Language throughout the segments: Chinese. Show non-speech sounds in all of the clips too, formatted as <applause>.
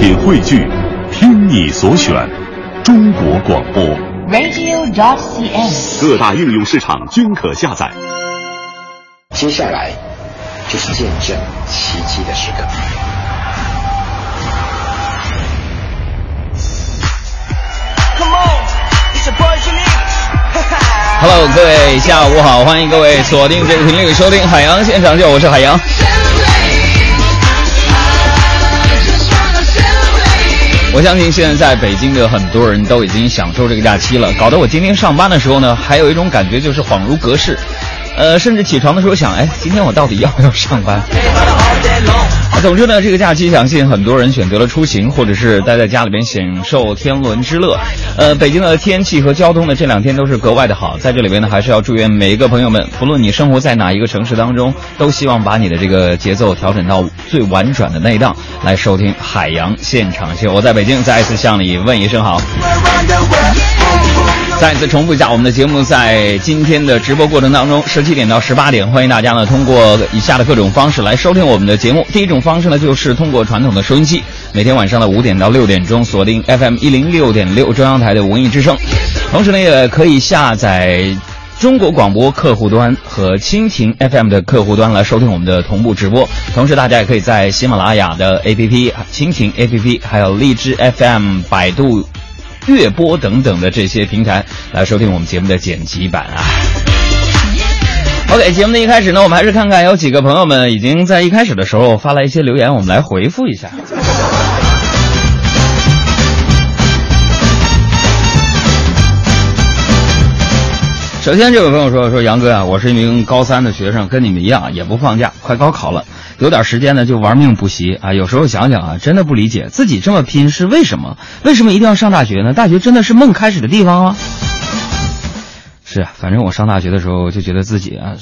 品汇聚，听你所选，中国广播。radio.dot.cn，。各大应用市场均可下载。接下来就是见证奇迹的时刻。Come on, it's your boy Jimmy. Hello，各位下午好，欢迎各位锁定这个频率收听海洋现场秀，我是海洋。我相信现在在北京的很多人都已经享受这个假期了，搞得我今天上班的时候呢，还有一种感觉就是恍如隔世，呃，甚至起床的时候想，哎，今天我到底要不要上班？总之呢，这个假期相信很多人选择了出行，或者是待在家里边享受天伦之乐。呃，北京的天气和交通呢，这两天都是格外的好。在这里边呢，还是要祝愿每一个朋友们，不论你生活在哪一个城市当中，都希望把你的这个节奏调整到最婉转的那一档，来收听海洋现场秀。我在北京，再一次向你问一声好。再次重复一下，我们的节目在今天的直播过程当中，十七点到十八点，欢迎大家呢通过以下的各种方式来收听我们的节目。第一种方式呢，就是通过传统的收音机，每天晚上的五点到六点钟锁定 FM 一零六点六中央台的文艺之声，同时呢也可以下载。中国广播客户端和蜻蜓 FM 的客户端来收听我们的同步直播，同时大家也可以在喜马拉雅的 APP、蜻蜓 APP，还有荔枝 FM、百度月播等等的这些平台来收听我们节目的剪辑版啊。OK，节目的一开始呢，我们还是看看有几个朋友们已经在一开始的时候发来一些留言，我们来回复一下。首先，这位朋友说：“说杨哥啊，我是一名高三的学生，跟你们一样，也不放假，快高考了，有点时间呢就玩命补习啊。有时候想想啊，真的不理解自己这么拼是为什么？为什么一定要上大学呢？大学真的是梦开始的地方吗？”是啊，反正我上大学的时候就觉得自己啊，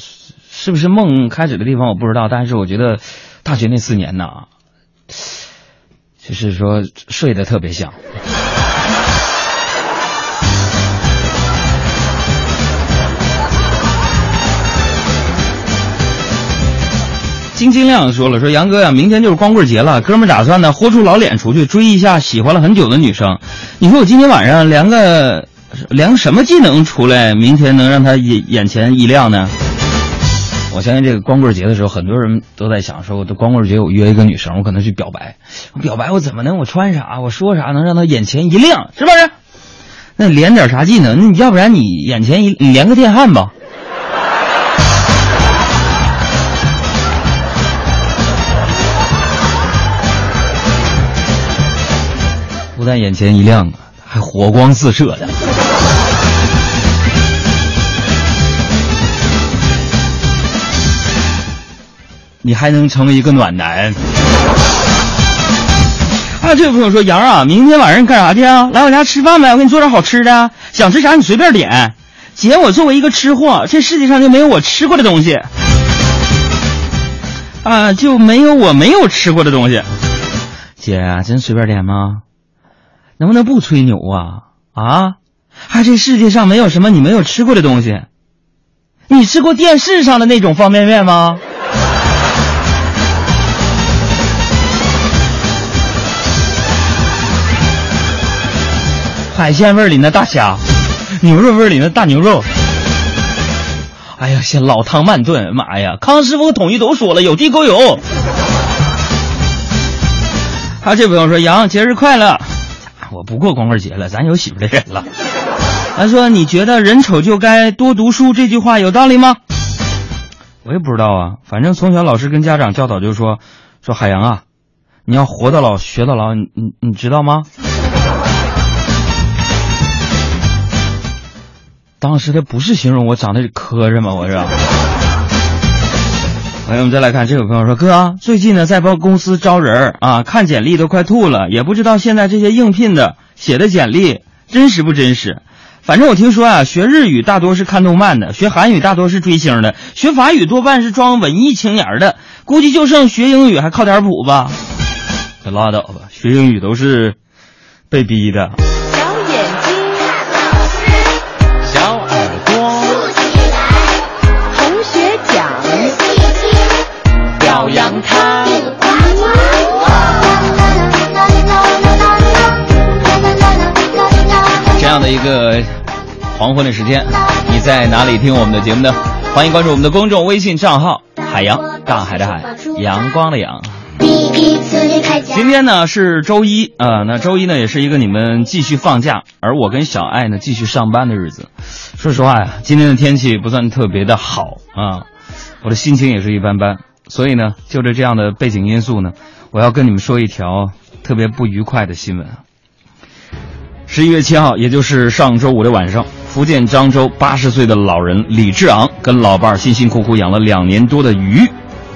是不是梦开始的地方我不知道，但是我觉得大学那四年呢，就是说睡得特别香。金金亮说了，说杨哥呀，明天就是光棍节了，哥们打算呢豁出老脸出去追一下喜欢了很久的女生。你说我今天晚上连个连个什么技能出来，明天能让他眼眼前一亮呢？我相信这个光棍节的时候，很多人都在想说，我的光棍节我约一个女生，我可能去表白，表白我怎么能我穿啥我说啥能让她眼前一亮，是不是？那连点啥技能？要不然你眼前一你连个电焊吧。但眼前一亮啊，还火光四射的。你还能成为一个暖男。啊，这位朋友说：“杨啊，明天晚上你干啥去啊？来我家吃饭呗，我给你做点好吃的，想吃啥你随便点。姐，我作为一个吃货，这世界上就没有我吃过的东西。啊，就没有我没有吃过的东西。姐，真随便点吗？能不能不吹牛啊？啊，还这世界上没有什么你没有吃过的东西。你吃过电视上的那种方便面吗？海鲜味儿里那大虾，牛肉味儿里那大牛肉。哎呀，先老汤慢炖，妈呀！康师傅统一都说了，有地沟油。还有这朋友说：“杨，节日快乐。”我不过光棍节了，咱有媳妇的人了。他说：“你觉得人丑就该多读书这句话有道理吗？”我也不知道啊，反正从小老师跟家长教导就说：“说海洋啊，你要活到老学到老，你你你知道吗？”当时他不是形容我长得磕碜吗？我是。朋友们再来看，这位朋友说：“哥，最近呢在帮公司招人啊，看简历都快吐了，也不知道现在这些应聘的写的简历真实不真实。反正我听说啊，学日语大多是看动漫的，学韩语大多是追星的，学法语多半是装文艺青年的，估计就剩学英语还靠点谱吧。可拉倒吧，学英语都是被逼的。这样的一个黄昏的时间，你在哪里听我们的节目呢？欢迎关注我们的公众微信账号“海洋大海的海阳光的阳”。今天呢是周一啊，那周一呢也是一个你们继续放假，而我跟小爱呢继续上班的日子。说实话呀，今天的天气不算特别的好啊，我的心情也是一般般。所以呢，就着这样的背景因素呢，我要跟你们说一条特别不愉快的新闻啊。十一月七号，也就是上周五的晚上，福建漳州八十岁的老人李志昂跟老伴儿辛辛苦苦养了两年多的鱼，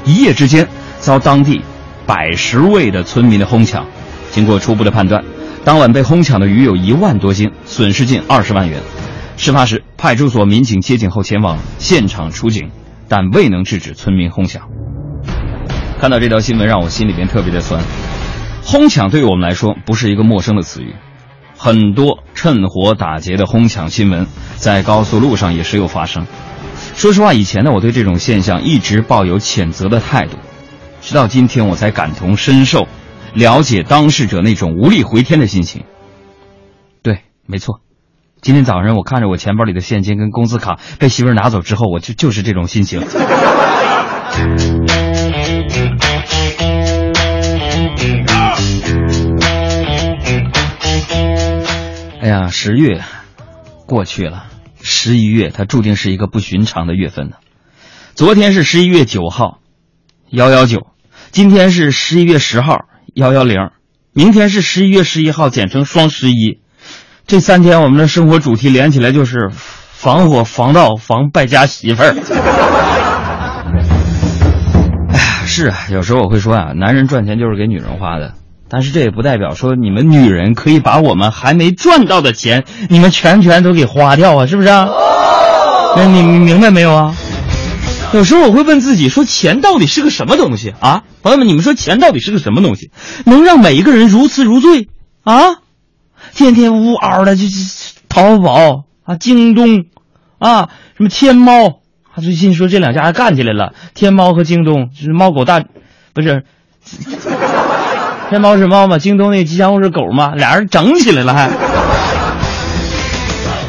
一夜之间遭当地百十位的村民的哄抢。经过初步的判断，当晚被哄抢的鱼有一万多斤，损失近二十万元。事发时，派出所民警接警后前往现场处警，但未能制止村民哄抢。看到这条新闻，让我心里边特别的酸。哄抢对于我们来说不是一个陌生的词语，很多趁火打劫的哄抢新闻在高速路上也时有发生。说实话，以前呢，我对这种现象一直抱有谴责的态度，直到今天我才感同身受，了解当事者那种无力回天的心情。对，没错，今天早上我看着我钱包里的现金跟工资卡被媳妇拿走之后，我就就是这种心情。哎呀，十月过去了，十一月它注定是一个不寻常的月份呢。昨天是十一月九号，幺幺九；今天是十一月十号，幺幺零；明天是十一月十一号，简称双十一。这三天我们的生活主题连起来就是防火、防盗、防败家媳妇儿。是啊，有时候我会说啊，男人赚钱就是给女人花的。但是这也不代表说你们女人可以把我们还没赚到的钱，你们全全都给花掉啊，是不是啊？那你你明白没有啊？有时候我会问自己，说钱到底是个什么东西啊？朋友们，你们说钱到底是个什么东西，能让每一个人如痴如醉啊？天天呜嗷的就就淘宝啊、京东啊、什么天猫他，最近说这两家还干起来了，天猫和京东就是猫狗大，不是。天猫是猫嘛，京东那吉祥物是狗嘛，俩人整起来了还。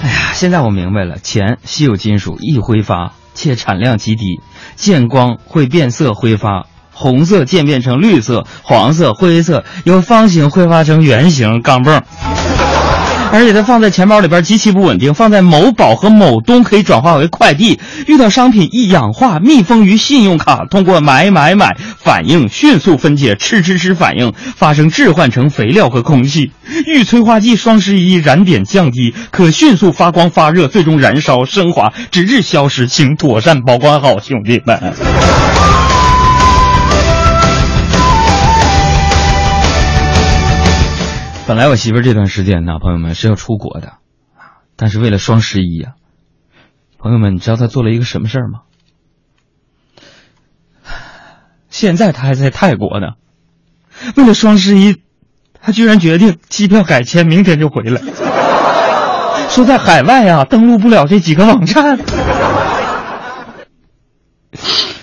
哎呀，现在我明白了，钱稀有金属易挥发，且产量极低，见光会变色挥发，红色渐变成绿色、黄色、灰色，由方形挥发成圆形钢镚。而且它放在钱包里边极其不稳定，放在某宝和某东可以转化为快递。遇到商品易氧化，密封于信用卡，通过买买买反应迅速分解，吃吃吃反应发生置换成肥料和空气。遇催化剂双十一燃点降低，可迅速发光发热，最终燃烧升华，直至消失，请妥善保管好，兄弟们。本来我媳妇这段时间呢，朋友们是要出国的，但是为了双十一呀、朋友们，你知道她做了一个什么事儿吗？现在她还在泰国呢，为了双十一，她居然决定机票改签，明天就回来。说在海外啊，登录不了这几个网站。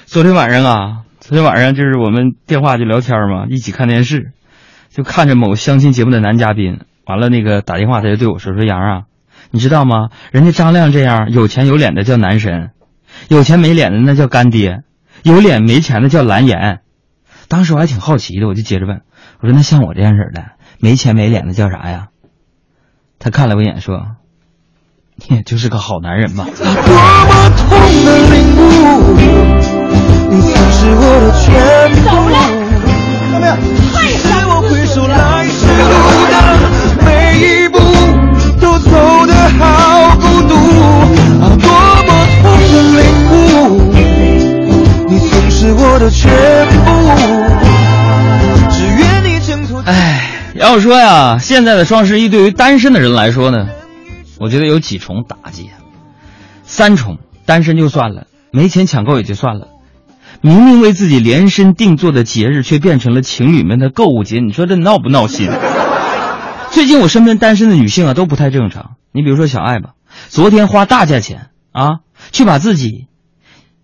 昨天晚上啊，昨天晚上就是我们电话就聊天嘛，一起看电视。就看着某相亲节目的男嘉宾，完了那个打电话他就对我说：“说杨啊，你知道吗？人家张亮这样有钱有脸的叫男神，有钱没脸的那叫干爹，有脸没钱的叫蓝颜。”当时我还挺好奇的，我就接着问我说：“那像我这样式的没钱没脸的叫啥呀？”他看了我一眼说：“你也就是个好男人吧。”多么痛的领悟，你曾是我的全部。怎么样？是我回首来时路的每一步，都走得好孤独。啊，多么痛的领悟，你曾是我的全部。只愿你挣脱。唉，要说呀，现在的双十一对于单身的人来说呢，我觉得有几重打击。三重，单身就算了，没钱抢购也就算了，明明为自己量身定做的节日，却变成了情侣们的购物节，你说这闹不闹心？最近我身边单身的女性啊都不太正常。你比如说小爱吧，昨天花大价钱啊，去把自己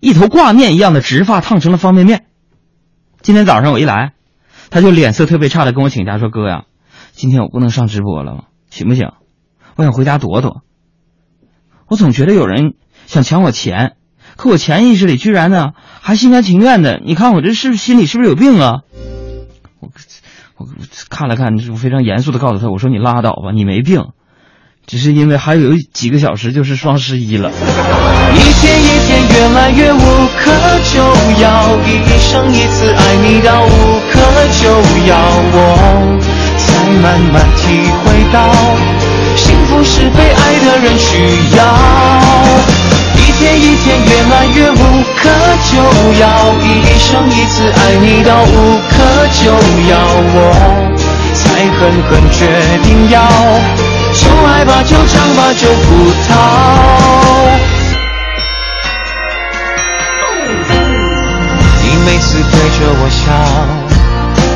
一头挂面一样的直发烫成了方便面。今天早上我一来，她就脸色特别差的跟我请假说：“哥呀，今天我不能上直播了，行不行？我想回家躲躲。我总觉得有人想抢我钱，可我潜意识里居然呢还心甘情愿的。你看我这是不是心里是不是有病啊？我我看了看，我非常严肃的告诉他，我说你拉倒吧，你没病，只是因为还有几个小时就是双十一了。一天一天越来越无可救药，一生一次爱你到无可救药，我慢慢体会到，幸福是被爱的人需要。一天一天越来越无可救药，一生一次爱你到无可救药，我才狠狠决定要，就爱吧，就唱吧，就不逃。你每次对着我笑，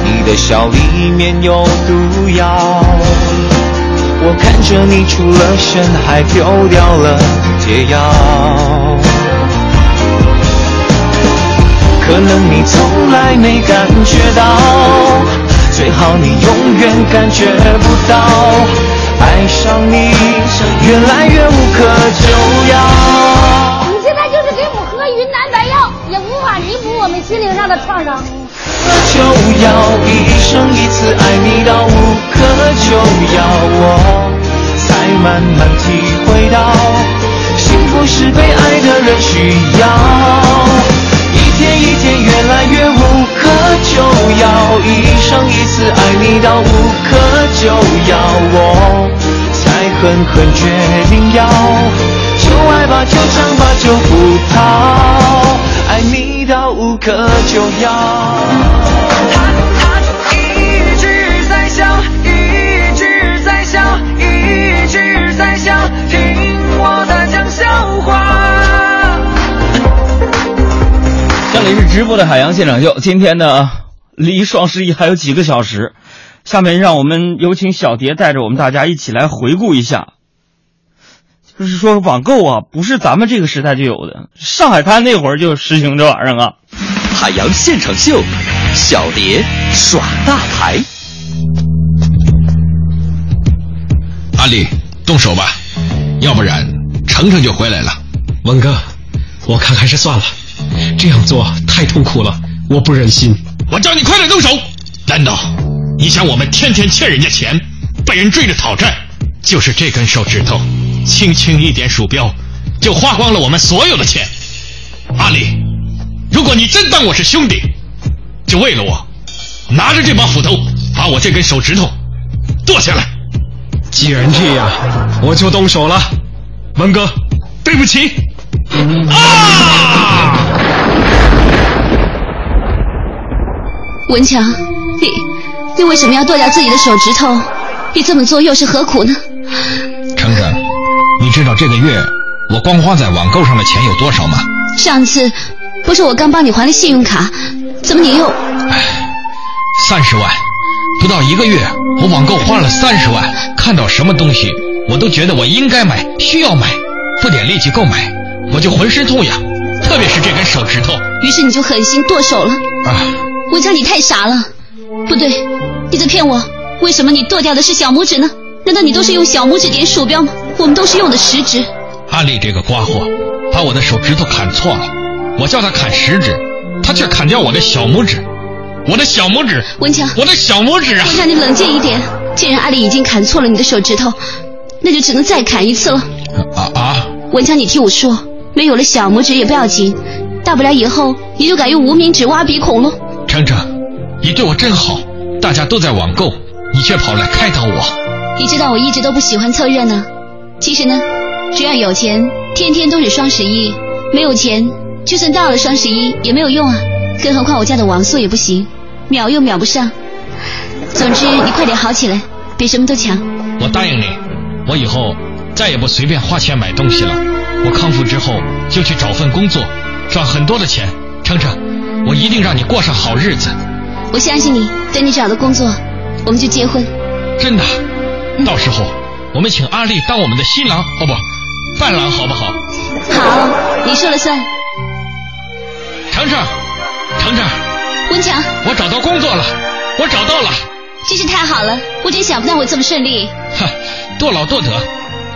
你的笑里面有毒药。我看着你出了神，还丢掉了解药。可能你从来没感觉到，最好你永远感觉不到，爱上你越来越无可救药。你现在就是给我喝云南白药，也无法弥补我们心灵上的创伤。就要一生一次爱你到无可救药，我才慢慢体会到，幸福是被爱的人需要。一天一天越来越无可救药，一生一次爱你到无可救药，我才狠狠决定要，就爱吧，就唱吧，就不逃，爱你到无可救药。直播的海洋现场秀，今天呢离双十一还有几个小时，下面让我们有请小蝶带着我们大家一起来回顾一下。就是说网购啊，不是咱们这个时代就有的，上海滩那会儿就实行这玩意儿啊。海洋现场秀，小蝶耍大牌。阿丽，动手吧，要不然程程就回来了。文哥，我看还是算了，这样做太痛苦了，我不忍心。我叫你快点动手！难道你想我们天天欠人家钱，被人追着讨债？就是这根手指头，轻轻一点鼠标，就花光了我们所有的钱。阿里，如果你真当我是兄弟，就为了我，拿着这把斧头，把我这根手指头剁下来。既然这样，我就动手了。文哥，对不起。啊！文强，你你为什么要剁掉自己的手指头？你这么做又是何苦呢？程程，你知道这个月我光花在网购上的钱有多少吗？上次不是我刚帮你还了信用卡，怎么你又……三十万，不到一个月，我网购花了三十万，看到什么东西我都觉得我应该买，需要买，不点力气购买，我就浑身痛痒，特别是这根手指头。于是你就狠心剁手了。啊，文强，你太傻了！不对，你在骗我。为什么你剁掉的是小拇指呢？难道你都是用小拇指点鼠标吗？我们都是用的食指。阿丽这个瓜货，把我的手指头砍错了，我叫他砍食指，他却砍掉我的小拇指，我的小拇指，文强，我的小拇指啊！文强，你冷静一点。既然阿丽已经砍错了你的手指头，那就只能再砍一次了。啊啊！文强，你听我说，没有了小拇指也不要紧，大不了以后你就改用无名指挖鼻孔喽。程程，你对我真好，大家都在网购，你却跑来开导我。你知道我一直都不喜欢凑热闹，其实呢，只要有钱，天天都是双十一；没有钱，就算到了双十一也没有用啊。更何况我家的网速也不行，秒又秒不上。总之，你快点好起来，比什么都强。我答应你，我以后再也不随便花钱买东西了。我康复之后就去找份工作，赚很多的钱。程程，我一定让你过上好日子。我相信你，等你找到工作，我们就结婚。真的，到时候我们请阿丽当我们的新郎，哦不，伴郎，好不好？好，你说了算。程程，程程，文强，我找到工作了，我找到了。真是太好了，我真想不到会这么顺利。哈，多劳多得，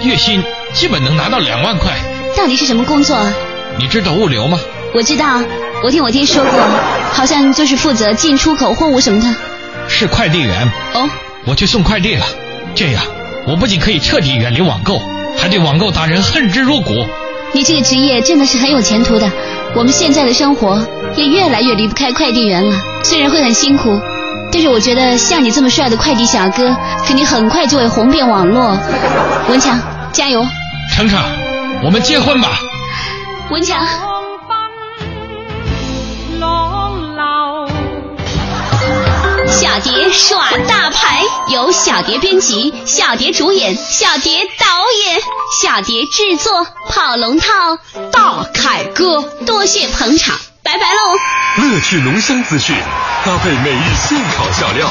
月薪基本能拿到两万块。到底是什么工作啊？你知道物流吗？我知道，我听我爹说过，好像就是负责进出口货物什么的。是快递员。哦，我去送快递了。这样，我不仅可以彻底远离网购，还对网购达人恨之入骨。你这个职业真的是很有前途的。我们现在的生活也越来越离不开快递员了，虽然会很辛苦，但是我觉得像你这么帅的快递小哥，肯定很快就会红遍网络。文强，加油！程程，我们结婚吧。文强。小蝶耍大牌，由小蝶编辑，小蝶主演，小蝶导演，小蝶制作，跑龙套大凯哥，多谢捧场，拜拜喽！乐趣浓香资讯，搭配每日现烤笑料，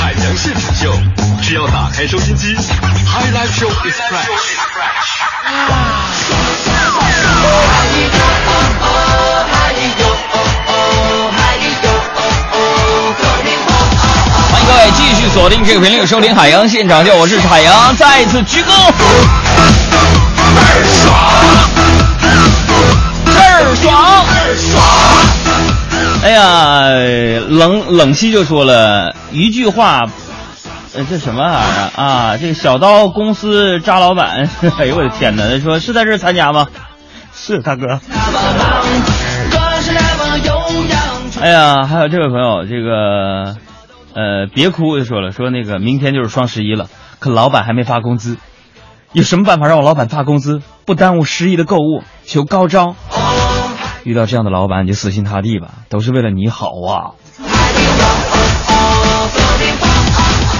海洋现场秀，要打开收音机，High Life Show is fresh。欢迎各位继续锁定这个频率收听海洋现场秀，我是海洋，再次鞠躬。倍儿爽，倍儿爽，倍儿爽。哎呀，冷冷西就说了一句话，呃，这什么玩意儿啊？这个小刀公司扎老板，<laughs> 哎呦我的天哪！他说是在这儿参加吗？是大哥。哎呀，还有这位朋友，这个呃，别哭就说了，说那个明天就是双十一了，可老板还没发工资，有什么办法让我老板发工资，不耽误十一的购物？求高招！遇到这样的老板，你就死心塌地吧，都是为了你好啊！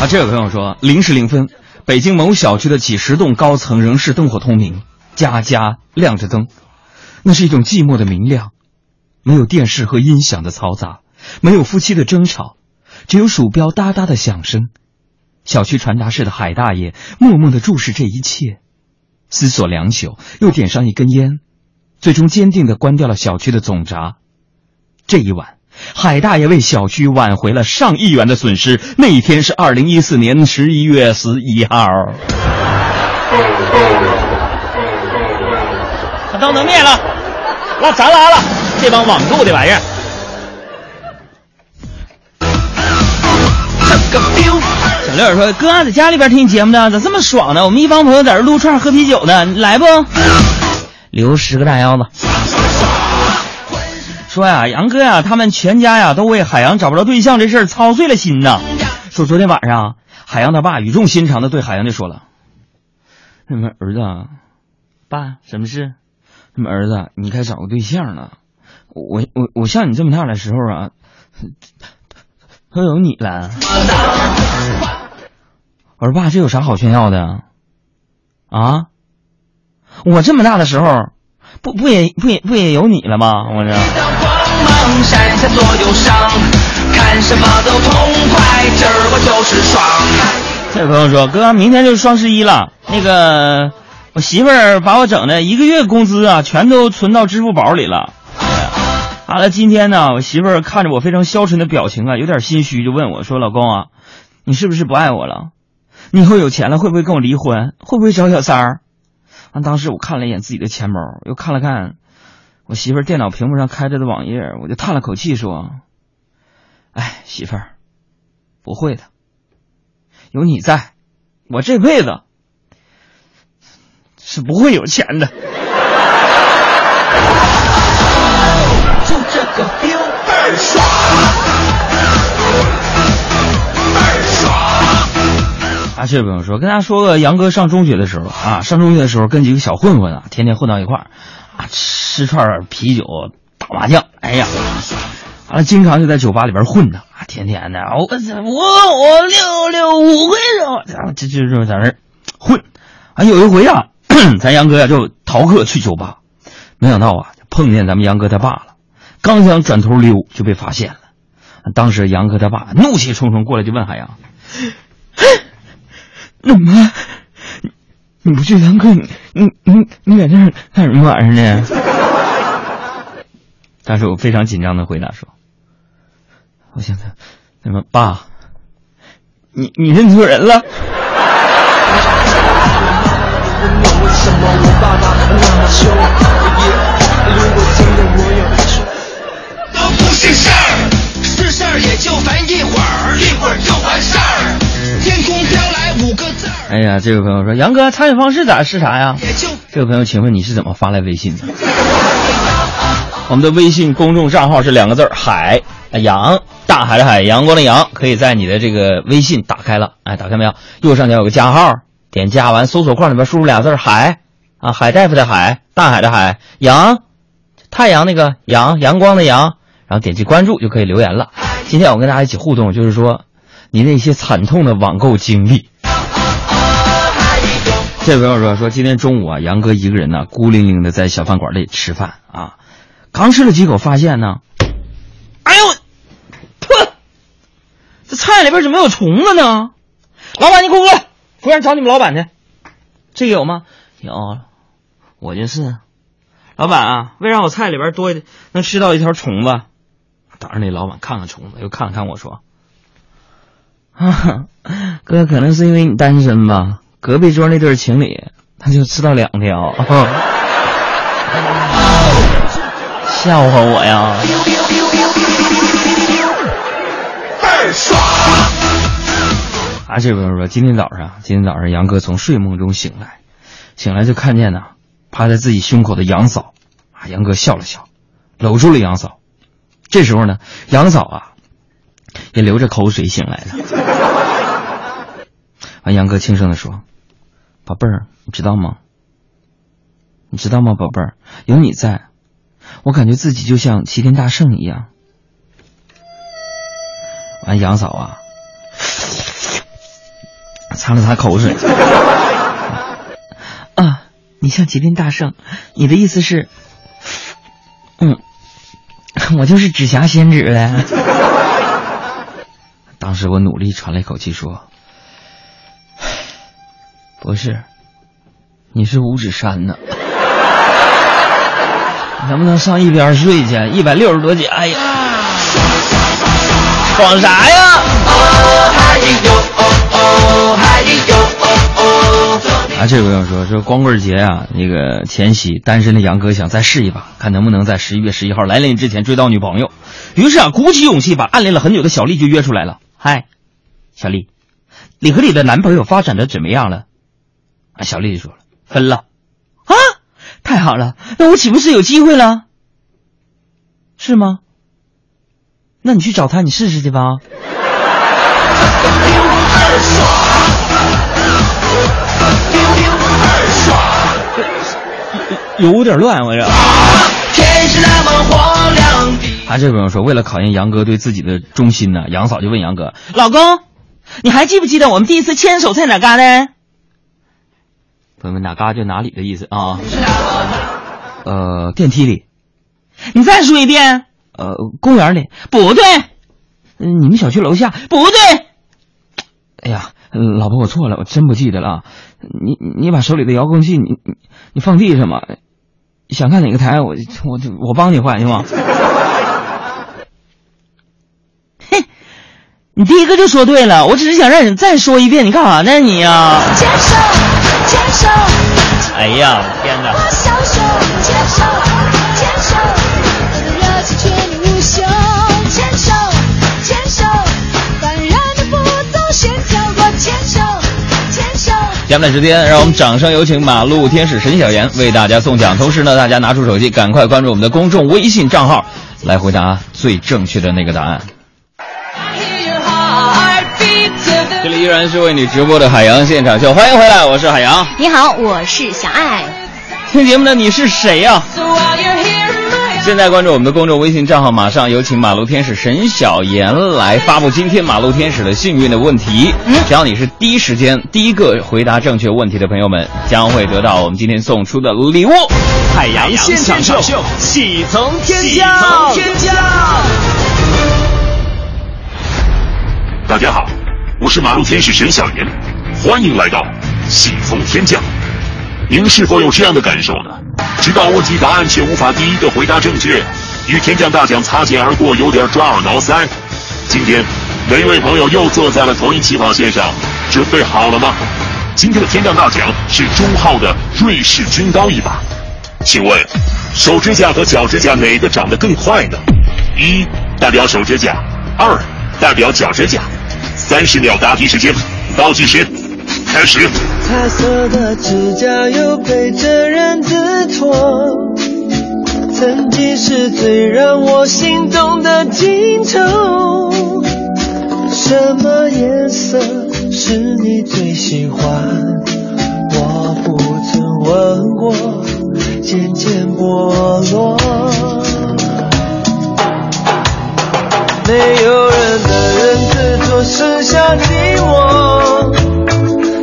啊，这位朋友说，零时零分，北京某小区的几十栋高层仍是灯火通明，家家亮着灯，那是一种寂寞的明亮。没有电视和音响的嘈杂，没有夫妻的争吵，只有鼠标哒哒的响声。小区传达室的海大爷默默地注视这一切，思索良久，又点上一根烟，最终坚定地关掉了小区的总闸。这一晚，海大爷为小区挽回了上亿元的损失。那一天是二零一四年十一月十一号。可都能灭了，那咱拉了。这帮网购的玩意儿。小六儿说：“哥，在家里边听节目呢，咋这么爽呢？我们一帮朋友在这撸串喝啤酒呢，你来不？留十个大腰子。”说呀，杨哥呀，他们全家呀都为海洋找不着对象这事儿操碎了心呐。说昨天晚上，海洋他爸语重心长的对海洋就说了：“什么儿子，爸，什么事？什么儿子，你该找个对象了。”我我我像你这么大的时候啊，都有你了。我说爸，这有啥好炫耀的？啊，我这么大的时候，不不也不也不也有你了吗？我这。光芒闪瞎所有伤。看什么都痛快这位朋友说，哥，明天就是双十一了，那个我媳妇儿把我整的一个月工资啊，全都存到支付宝里了。完了，今天呢，我媳妇儿看着我非常消沉的表情啊，有点心虚，就问我说：“老公啊，你是不是不爱我了？你以后有钱了会不会跟我离婚？会不会找小三儿？”完，当时我看了一眼自己的钱包，又看了看我媳妇儿电脑屏幕上开着的网页，我就叹了口气说：“哎，媳妇儿，不会的，有你在，我这辈子是不会有钱的。”就这个 feel 倍儿爽，倍儿爽。啊，这位朋友说，跟大家说个杨哥上中学的时候啊，上中学的时候跟几个小混混啊，天天混到一块儿，啊，吃串啤酒，打麻将，哎呀，完了经常就在酒吧里边混呢，啊，天天的，我我我六六五回手，这这这在那混，啊，有一回啊，<clears throat> 咱杨哥呀就逃课去酒吧，没想到啊碰见咱们杨哥他爸了。刚想转头溜，就被发现了。当时杨哥他爸怒气冲冲过来，就问海洋：“ <laughs> 怎么？你你不去杨哥，你你你你在这儿干什么玩意儿呢？” <laughs> 当时我非常紧张的回答说：“我想想，那么爸，你你认错人了。”为什么我爸爸那么凶。如果真的我有错，都不是事儿，是事儿也就烦一会儿，一会儿就完事儿。天空哎呀，这位朋友说，杨哥参与方式咋是啥呀？这位朋友，请问你是怎么发来微信的？<laughs> 我们的微信公众账号是两个字儿海洋，大海的海，阳光的阳，可以在你的这个微信打开了，哎，打开没有？右上角有个加号，点加完搜索框里边输入俩字儿海啊，海大夫的海，大海的海，阳，太阳那个阳，阳光的阳，然后点击关注就可以留言了。今天我跟大家一起互动，就是说你那些惨痛的网购经历。这朋友说说今天中午啊，杨哥一个人呢，孤零零的在小饭馆里吃饭啊，刚吃了几口，发现呢，哎呦，噗，这菜里边怎么有虫子呢？老板，你给我过来，服务员找你们老板去。这个有吗？有，我就是。老板啊，为啥我菜里边多一能吃到一条虫子？当时那老板看看虫子，又看了看我说：“啊，<laughs> 哥，可能是因为你单身吧。隔壁桌那对情侣，他就吃到两条，<laughs> 笑话我呀！倍儿爽。啊，这位朋友说，今天早上，今天早上杨哥从睡梦中醒来，醒来就看见呢，趴在自己胸口的杨嫂。啊，杨哥笑了笑，搂住了杨嫂。这时候呢，杨嫂啊，也流着口水醒来了。完，杨哥轻声的说：“宝贝儿，你知道吗？你知道吗，宝贝儿？有你在，我感觉自己就像齐天大圣一样。”完，杨嫂啊，擦了擦口水。<laughs> 啊，你像齐天大圣，你的意思是，嗯，我就是紫霞仙子呗。<laughs> 当时我努力喘了一口气说：“不是，你是五指山呢，<laughs> 能不能上一边睡去？一百六十多斤，哎呀，爽啥呀？啊，这位朋友说说光棍节啊，那个前夕，单身的杨哥想再试一把，看能不能在十一月十一号来临之前追到女朋友。于是啊，鼓起勇气把暗恋了很久的小丽就约出来了。嗨，小丽，你和你的男朋友发展的怎么样了？啊，小丽就说了，分了。啊，太好了，那我岂不是有机会了？是吗？那你去找他，你试试去吧。有点乱，我这。天是那么荒凉的。啊，这位朋友说，为了考验杨哥对自己的忠心呢，杨嫂就问杨哥：“老公，你还记不记得我们第一次牵手在哪嘎呢？”朋友们，哪嘎就哪里的意思啊？呃，电梯里。你再说一遍。呃，公园里。不对。嗯，你们小区楼下。不对。哎呀，老婆，我错了，我真不记得了。你你把手里的遥控器，你你你放地上吧。想看哪个台，我我就我帮你换行吗？嘿，你第一个就说对了，我只是想让你再说一遍，你干啥呢你呀？哎呀，天哪！握小手，牵手，牵手。我的热情全力无休，牵手，牵手。凡人的步骤先跳过牵手，牵手。下面的时间，让我们掌声有请马路天使沈小妍为大家送奖。同时呢，大家拿出手机，赶快关注我们的公众微信账号，来回答最正确的那个答案。这里依然是为你直播的海洋现场秀，欢迎回来，我是海洋。你好，我是小爱。听节目的你是谁呀、现在关注我们的公众微信账号，马上有请马路天使沈小妍来发布今天马路天使的幸运的问题。只要你是第一时间第一个回答正确问题的朋友们，将会得到我们今天送出的礼物——海洋现场秀，喜从天降。大家好，我是马路天使沈小妍，欢迎来到喜从天降。您是否有这样的感受呢？知道问题答案却无法第一个回答正确，与天降大奖擦肩而过，有点抓耳挠腮。今天，每一位朋友又坐在了同一起跑线上，准备好了吗？今天的天降大奖是中号的瑞士军刀一把。请问，手指甲和脚指甲哪个长得更快呢？一代表手指甲，二代表脚指甲。三十秒答题时间，倒计时开始。彩色的指甲油陪着人字拖，曾经是最让我心动的镜头。什么颜色是你最喜欢？我不曾问过，渐渐剥落。没有人的人字拖，剩下你我。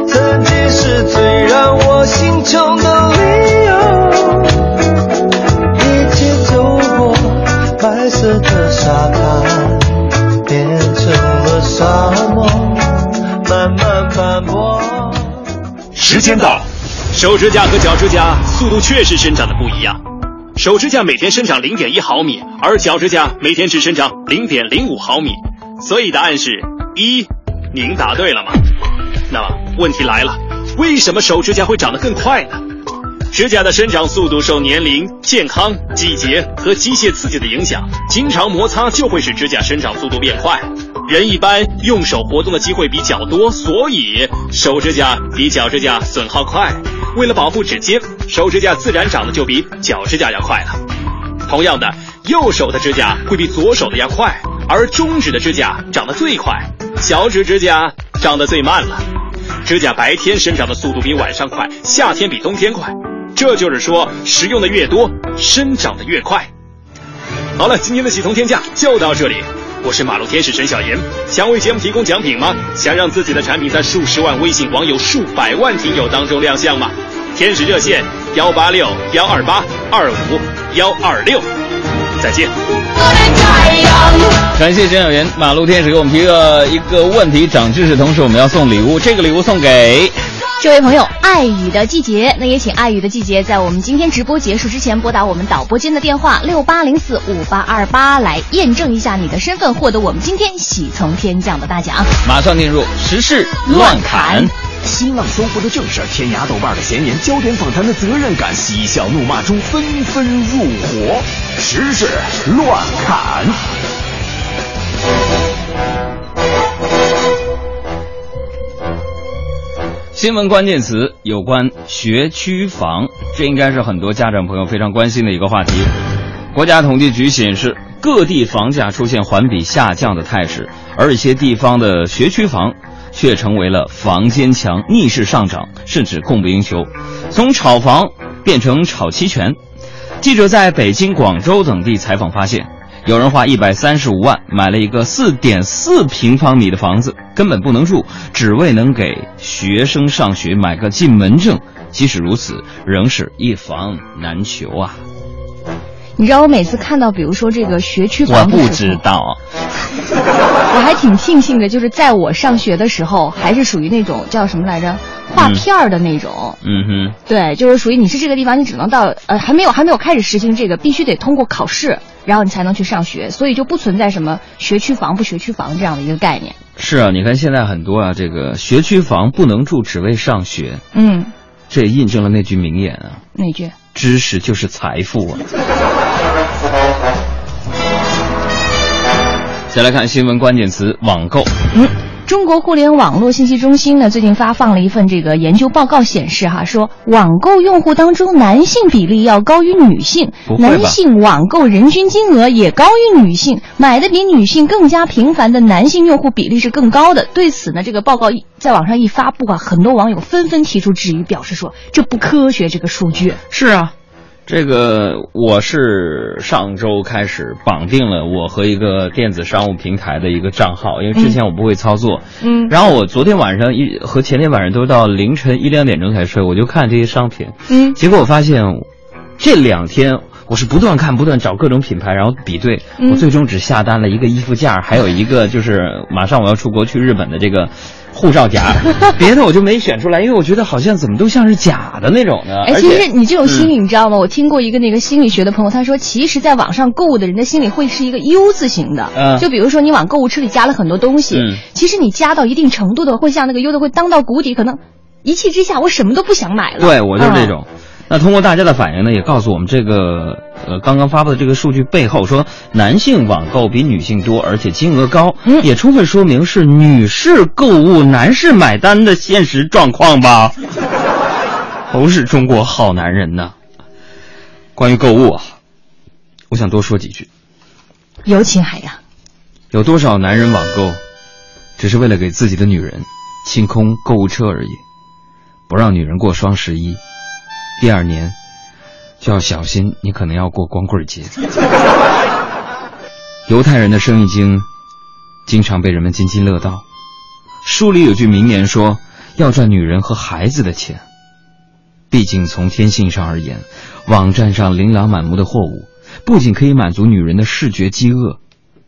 曾经是最让我心痛的理由。一起走过白色的沙滩，变成了沙漠，慢慢斑驳。时间到，手指甲和脚指甲速度确实生长的不一样。手指甲每天生长零点一毫米，而脚指甲每天只生长零点零五毫米。所以答案是一，您答对了吗？那么问题来了，为什么手指甲会长得更快呢？指甲的生长速度受年龄、健康、季节和机械刺激的影响，经常摩擦就会使指甲生长速度变快。人一般用手活动的机会比较多，所以手指甲比脚指甲损耗快。为了保护指尖，手指甲自然长得就比脚指甲要快了。同样的，右手的指甲会比左手的要快，而中指的指甲长得最快，小指指甲长得最慢了。指甲白天生长的速度比晚上快，夏天比冬天快。这就是说，使用的越多，生长的越快。好了，今天的喜从天降就到这里。我是马路天使沈小岩，想为节目提供奖品吗？想让自己的产品在数十万微信网友、数百万听友当中亮相吗？天使热线幺八六幺二八二五幺二六，再见。感谢沈小岩，马路天使给我们提了一个问题，长知识，同时我们要送礼物，这个礼物送给。这位朋友，爱雨的季节，那也请爱雨的季节在我们今天直播结束之前拨打我们导播间的电话六八零四五八二八来验证一下你的身份，获得我们今天喜从天降的大奖。马上进入时事乱侃。新浪搜狐的正事，天涯豆瓣的闲言，焦点访谈的责任感，嬉笑怒骂中纷纷入伙，时事乱侃。新闻关键词有关学区房，这应该是很多家长朋友非常关心的一个话题。国家统计局显示，各地房价出现环比下降的态势，而一些地方的学区房却成为了房间墙，逆势上涨，甚至供不应求，从炒房变成炒期权。记者在北京、广州等地采访发现。有人花一百三十五万买了一个四点四平方米的房子，根本不能住，只为能给学生上学买个进门证。即使如此，仍是一房难求啊！你知道我每次看到，比如说这个学区房，我不知道。<laughs> 我还挺庆幸的，就是在我上学的时候，还是属于那种叫什么来着，划片儿的那种。嗯哼。对，就是属于你是这个地方，你只能到呃，还没有还没有开始实行这个，必须得通过考试。然后你才能去上学，所以就不存在什么学区房不学区房这样的一个概念。是啊，你看现在很多啊，这个学区房不能住，只为上学。嗯，这也印证了那句名言啊。哪句？知识就是财富啊。再来看新闻关键词：网购。嗯。中国互联网络信息中心呢，最近发放了一份这个研究报告，显示哈，说网购用户当中男性比例要高于女性，男性网购人均金额也高于女性，买的比女性更加频繁的男性用户比例是更高的。对此呢，这个报告一在网上一发布啊，很多网友纷纷提出质疑，表示说这不科学，这个数据是啊。这个我是上周开始绑定了我和一个电子商务平台的一个账号，因为之前我不会操作。嗯。然后我昨天晚上一和前天晚上都到凌晨一两点钟才睡，我就看这些商品。嗯。结果我发现，这两天我是不断看、不断找各种品牌，然后比对。我最终只下单了一个衣服架，还有一个就是马上我要出国去日本的这个。护照夹，<laughs> 别的我就没选出来，因为我觉得好像怎么都像是假的那种呢。哎，其实你这种心理你知道吗？我听过一个那个心理学的朋友，他说，其实在网上购物的人的心理会是一个 U 字形的。嗯。就比如说你往购物车里加了很多东西，其实你加到一定程度的，会像那个 U 的会当到谷底，可能一气之下我什么都不想买了。对我就是这嗯种。那通过大家的反应呢，也告诉我们这个呃刚刚发布的这个数据背后说，男性网购比女性多，而且金额高，嗯也充分说明是女士购物，男士买单的现实状况吧。都是中国好男人呐。关于购物啊，我想多说几句。有请海洋。有多少男人网购，只是为了给自己的女人清空购物车而已，不让女人过双十一，第二年就要小心，你可能要过光棍节。犹太人的生意经经常被人们津津乐道。书里有句名言说：“要赚女人和孩子的钱。”毕竟从天性上而言，网站上琳琅满目的货物不仅可以满足女人的视觉饥饿。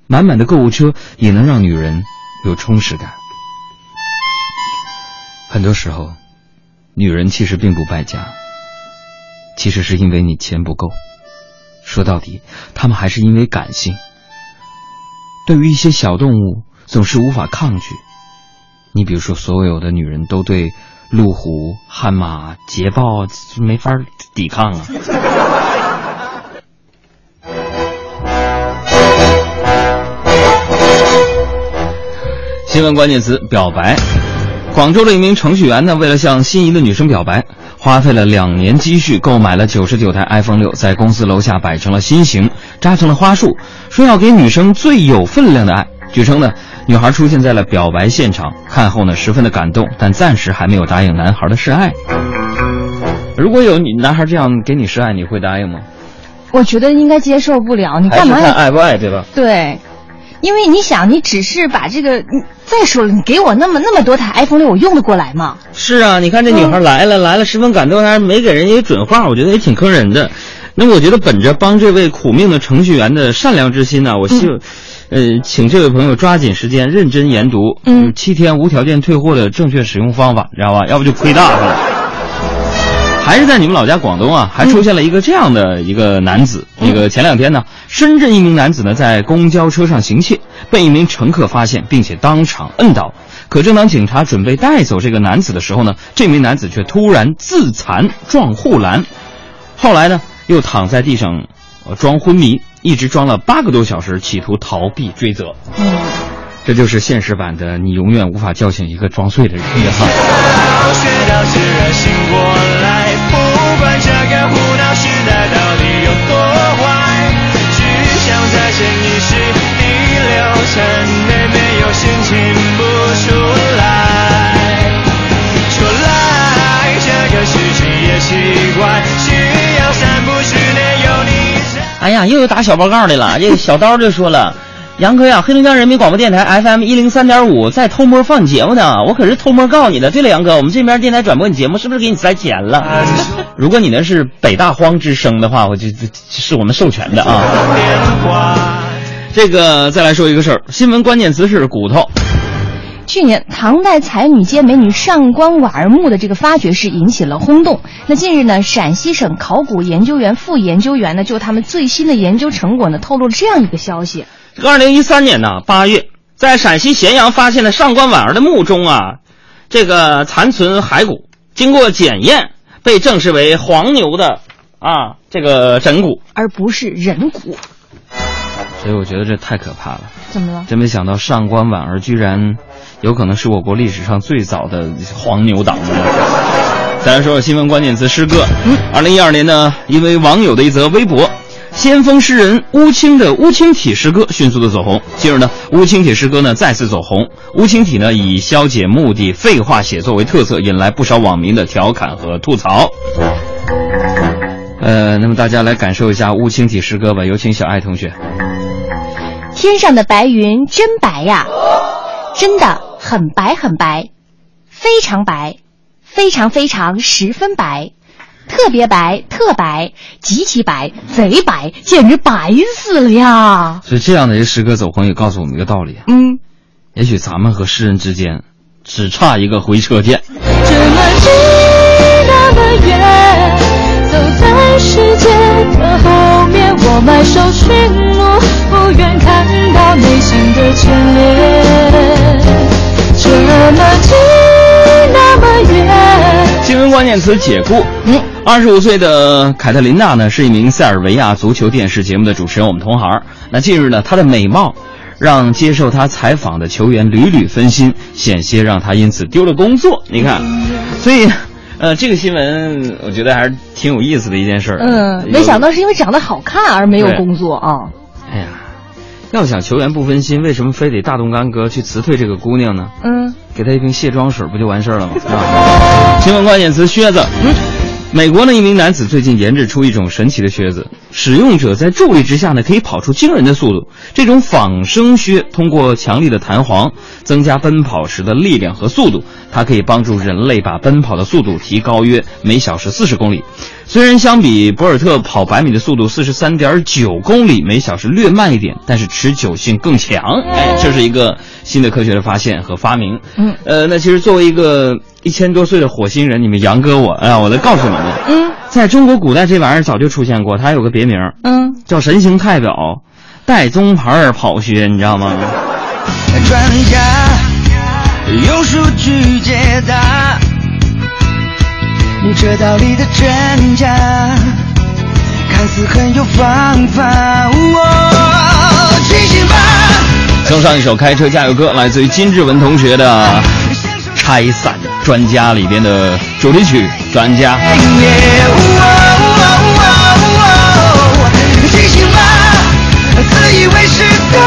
满满的购物车也能让女人有充实感。很多时候，女人其实并不败家，其实是因为你钱不够。说到底，他们还是因为感性。对于一些小动物，总是无法抗拒。你比如说，所有的女人都对路虎、悍马、捷豹没法抵抗啊。新闻关键词：表白。广州的一名程序员呢，为了向心仪的女生表白，花费了两年积蓄购买了九十九台 iPhone 六，在公司楼下摆成了心形，扎成了花束，说要给女生最有分量的爱。据称呢，女孩出现在了表白现场，看后呢十分的感动，但暂时还没有答应男孩的示爱。如果有你男孩这样给你示爱，你会答应吗？我觉得应该接受不了，你干嘛爱不爱，对吧？对，因为你想，你只是把这个，你再说了，你给我那么那么多台 iPhone 六，我用得过来吗？是啊，你看这女孩来了，来了十分感动，还没给人家准话，我觉得也挺坑人的。那么我觉得本着帮这位苦命的程序员的善良之心呢，我希望，呃，请这位朋友抓紧时间认真研读，嗯，七天无条件退货的正确使用方法，知道吧？要不就亏大发了。还是在你们老家广东啊，还出现了一个这样的一个男子。那个前两天呢，深圳一名男子呢在公交车上行窃，被一名乘客发现，并且当场摁倒。可正当警察准备带走这个男子的时候呢，这名男子却突然自残撞护栏，后来呢又躺在地上，呃装昏迷，一直装了八个多小时，企图逃避追责。嗯，这就是现实版的你永远无法叫醒一个装睡的人哈。<laughs> 哎呀，又有打小报告的了。<laughs> 这个小刀就说了：“杨哥呀，黑龙江人民广播电台 FM 一零三点五在偷摸放你节目呢，我可是偷摸告你的。对了，杨哥，我们这边电台转播你节目是不是给你塞钱了？如果你那是北大荒之声的话，我就这是我们授权的啊。这个再来说一个事儿，新闻关键词是骨头。去年唐代才女兼美女上官婉儿墓的这个发掘是引起了轰动。那近日呢，陕西省考古研究院副研究员呢，就他们最新的研究成果呢，透露了这样一个消息：这个二零一三年呢八月，在陕西咸阳发现的上官婉儿的墓中啊，这个残存骸骨经过检验，被证实为黄牛的啊这个枕骨，而不是人骨。所以我觉得这太可怕了。怎么了？真没想到上官婉儿居然有可能是我国历史上最早的黄牛党。再来说说新闻关键词诗歌。嗯，二零一二年呢，因为网友的一则微博，先锋诗人乌青的乌青体诗歌迅速的走红。接着呢，乌青体诗歌呢再次走红。乌青体呢以消解目的、废话写作为特色，引来不少网民的调侃和吐槽。呃，那么大家来感受一下乌青体诗歌吧，有请小爱同学。天上的白云真白呀，真的很白很白，非常白，非常非常十分白，特别白，特白，极其白，贼白，简直白死了呀！所以这样的一个诗歌走红，也告诉我们一个道理：嗯，也许咱们和诗人之间只差一个回车键。这么近，那么远，走在世界的后面，我埋首寻路，不愿看到内心的牵连。这么近，那么远，新闻关键词解雇。嗯，二十五岁的凯特琳娜呢，是一名塞尔维亚足球电视节目的主持人，我们同行。那近日呢，她的美貌让接受她采访的球员屡屡分心，险些让她因此丢了工作。你看，所以。呃，这个新闻我觉得还是挺有意思的一件事儿。嗯，没想到是因为长得好看而没有工作啊。哎呀，要想球员不分心，为什么非得大动干戈去辞退这个姑娘呢？嗯，给她一瓶卸妆水不就完事儿了吗？<laughs> 啊，新闻关键词：靴子。嗯，<laughs> 美国呢一名男子最近研制出一种神奇的靴子，使用者在助力之下呢可以跑出惊人的速度。这种仿生靴通过强力的弹簧增加奔跑时的力量和速度。它可以帮助人类把奔跑的速度提高约每小时四十公里，虽然相比博尔特跑百米的速度四十三点九公里每小时略慢一点，但是持久性更强。哎，这是一个新的科学的发现和发明。嗯，呃，那其实作为一个一千多岁的火星人，你们杨哥我啊，我再告诉你们，嗯，在中国古代这玩意儿早就出现过，它有个别名，嗯，叫神行太表带宗牌跑靴，你知道吗？专家。用数据解答这道理的真假，看似很有方法。清醒吧！送上一首开车加油歌，来自于金志文同学的《拆散专家》里边的主题曲《专家》。清醒吧！自以为是的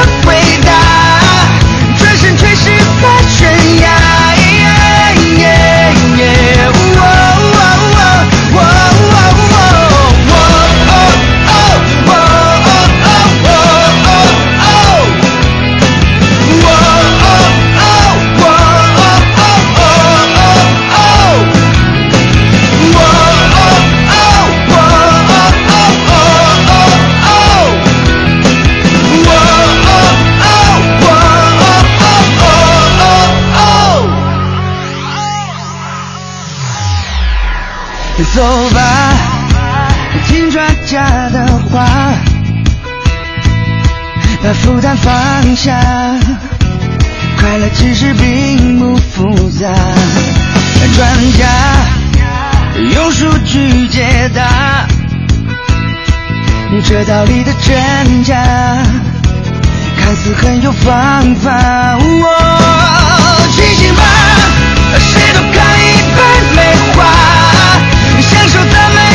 走吧，听专家的话，把负担放下，快乐其实并不复杂。专家用数据解答这道理的真假，看似很有方法。清醒吧，谁都可以被美化。享受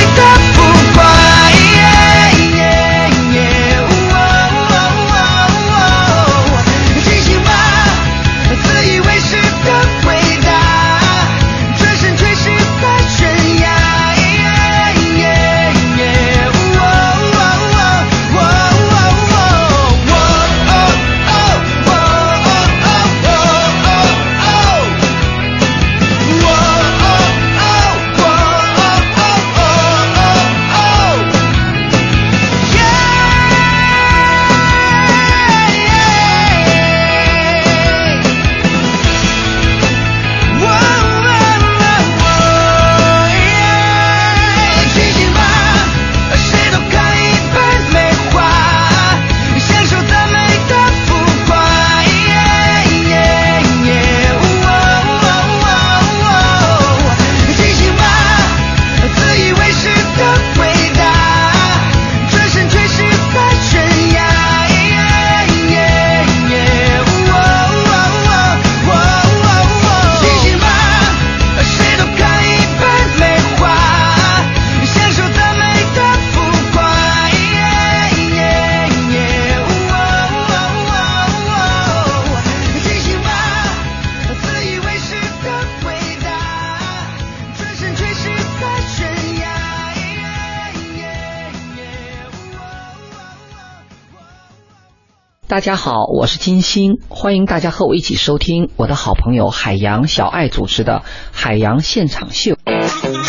家好，我是金星，欢迎大家和我一起收听我的好朋友海洋小爱主持的《海洋现场秀》。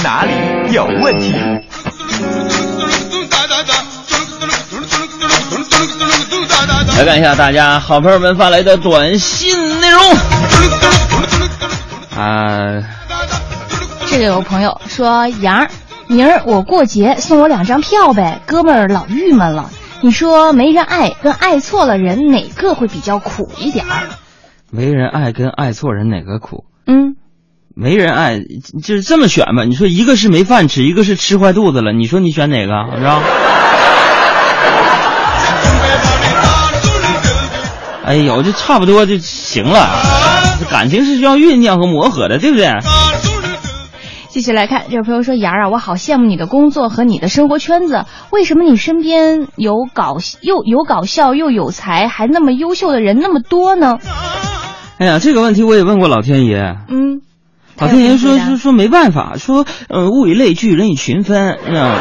哪里有问题？来看一下大家好朋友们发来的短信内容。啊，这个有朋友说：“杨儿，明儿我过节送我两张票呗，哥们儿老郁闷了。”你说没人爱跟爱错了人哪个会比较苦一点儿？没人爱跟爱错人哪个苦？嗯，没人爱，就是这么选吧。你说一个是没饭吃，一个是吃坏肚子了，你说你选哪个？是吧？哎呦，就差不多就行了。感情是需要酝酿和磨合的，对不对？继续来看，这位朋友说：“杨儿啊，我好羡慕你的工作和你的生活圈子。为什么你身边有搞又有搞笑又有才还那么优秀的人那么多呢？”哎呀，这个问题我也问过老天爷。嗯，老天爷说说说没办法，说呃物以类聚，人以群分，知道吗？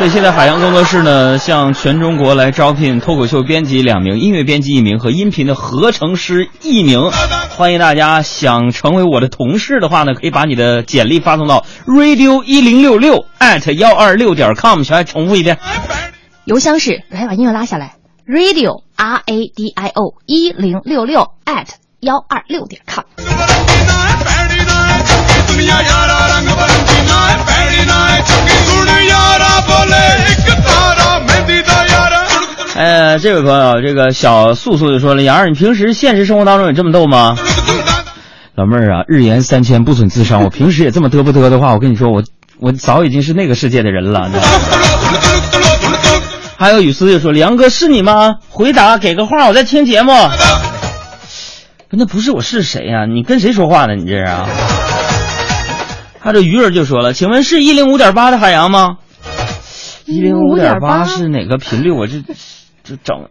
所以现在海洋工作室呢，向全中国来招聘脱口秀编辑两名、音乐编辑一名和音频的合成师一名。欢迎大家想成为我的同事的话呢，可以把你的简历发送到 radio 一零六六 at 幺二六点 com。小爱重复一遍，邮箱是来把音乐拉下来，radio r a d i o 一零六六 at 幺二六点 com。呃，这位朋友，这个小素素就说了：“杨二，你平时现实生活当中也这么逗吗？”老妹儿啊，日言三千不损自伤。我平时也这么嘚不嘚的话，我跟你说，我我早已经是那个世界的人了。还有雨思就说：“梁哥是你吗？回答，给个话，我在听节目。”那不是我是谁呀？你跟谁说话呢？你这是啊？他这鱼儿就说了：“请问是一零五点八的海洋吗？”一零五点八是哪个频率？我这这整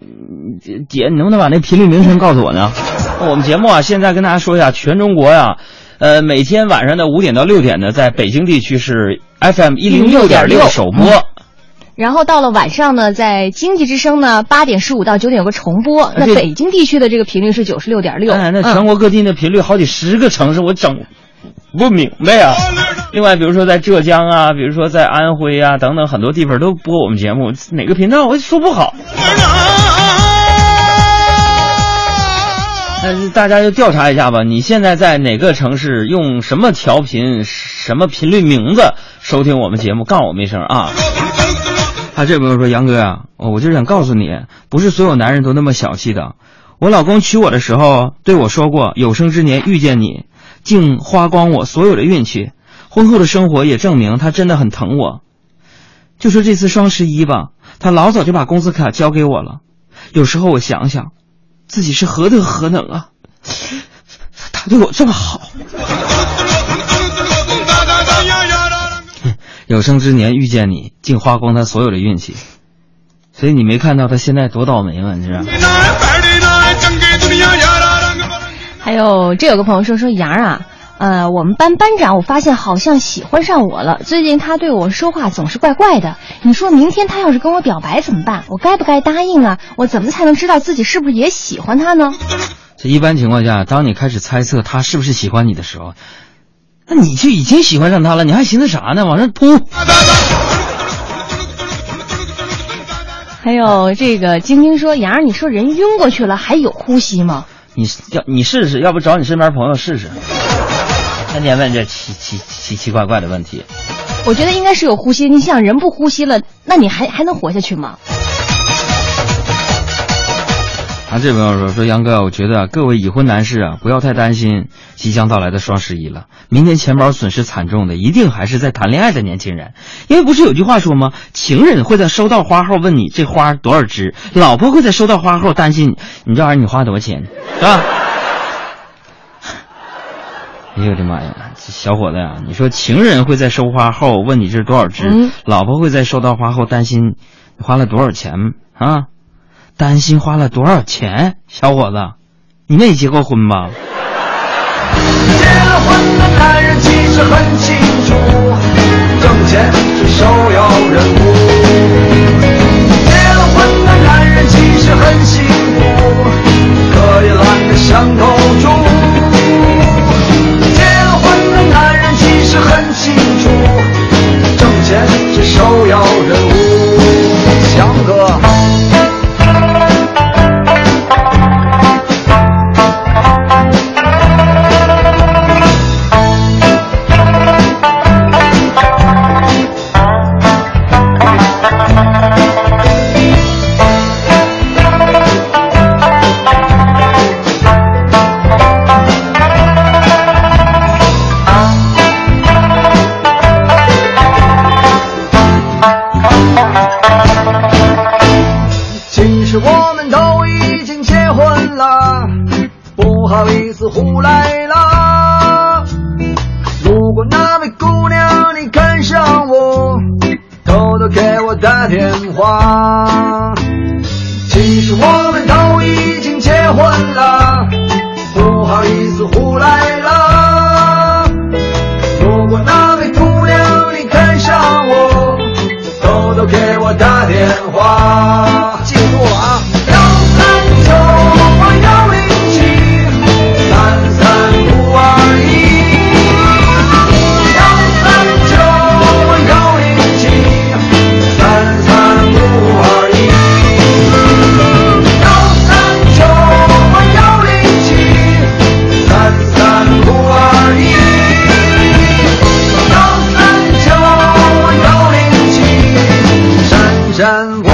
姐，你能不能把那频率名称告诉我呢？我们节目啊，现在跟大家说一下，全中国呀，呃，每天晚上的五点到六点呢，在北京地区是 FM 一零六点六首播。然后到了晚上呢，在经济之声呢，八点十五到九点有个重播。那北京地区的这个频率是九十六点六。哎，那全国各地的频率好几十个城市，我整不明白呀。另外，比如说在浙江啊，比如说在安徽啊等等很多地方都播我们节目，哪个频道我也说不好。但是大家就调查一下吧，你现在在哪个城市用什么调频、什么频率名字收听我们节目？告诉我们一声啊！他这朋友说：“杨哥啊，我就是想告诉你，不是所有男人都那么小气的。我老公娶我的时候对我说过，有生之年遇见你，竟花光我所有的运气。婚后的生活也证明他真的很疼我。就说这次双十一吧，他老早就把工资卡交给我了。有时候我想想，自己是何德何能啊？他对我这么好。”有生之年遇见你，竟花光他所有的运气，所以你没看到他现在多倒霉吗？你知道？还有这有个朋友说说杨啊，呃，我们班班长我发现好像喜欢上我了，最近他对我说话总是怪怪的。你说明天他要是跟我表白怎么办？我该不该答应啊？我怎么才能知道自己是不是也喜欢他呢？这一般情况下，当你开始猜测他是不是喜欢你的时候。那你就已经喜欢上他了，你还寻思啥呢？往上扑！还有这个晶晶说：“杨儿，你说人晕过去了还有呼吸吗？”你要你试试，要不找你身边朋友试试。天天问这奇奇奇奇怪怪的问题。我觉得应该是有呼吸。你想，人不呼吸了，那你还还能活下去吗？啊，这朋友说说杨哥，我觉得各位已婚男士啊，不要太担心即将到来的双十一了。明天钱包损失惨重的，一定还是在谈恋爱的年轻人。因为不是有句话说吗？情人会在收到花后问你这花多少支，老婆会在收到花后担心你这玩意儿你花多少钱，是吧？哎呦我的妈呀，小伙子呀，你说情人会在收花后问你这是多少支，老婆会在收到花后担心你花了多少钱啊？担心花了多少钱，小伙子，你没结过婚吧？结了婚的男人其实很清楚，挣钱是首要任务。结了婚的男人其实很幸福，可以懒得像头猪。珊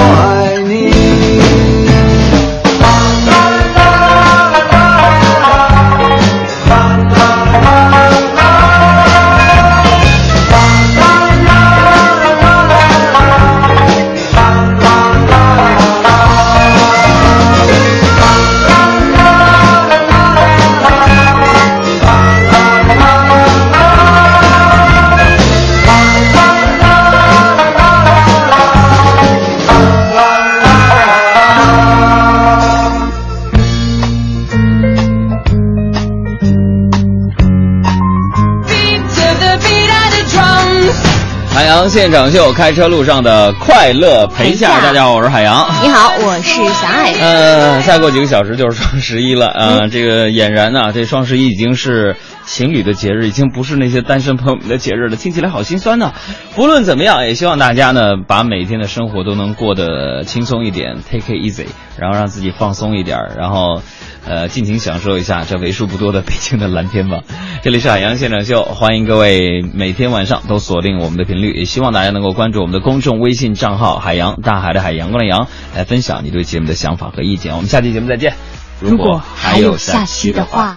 现场秀，开车路上的快乐陪驾。大家好，我是海洋。你好，我是小爱。呃，再过几个小时就是双十一了啊、呃这个俨然呢、这双十一已经是情侣的节日，已经不是那些单身朋友们的节日了，听起来好心酸呢。不论怎么样，也希望大家呢，把每一天的生活都能过得轻松一点，take it easy，然后让自己放松一点，然后。呃，尽情享受一下这为数不多的北京的蓝天吧。这里是海洋现场秀，欢迎各位每天晚上都锁定我们的频率，也希望大家能够关注我们的公众微信账号“海洋大海的海洋光的洋”，来分享你对节目的想法和意见。我们下期节目再见。如果还有下期的话。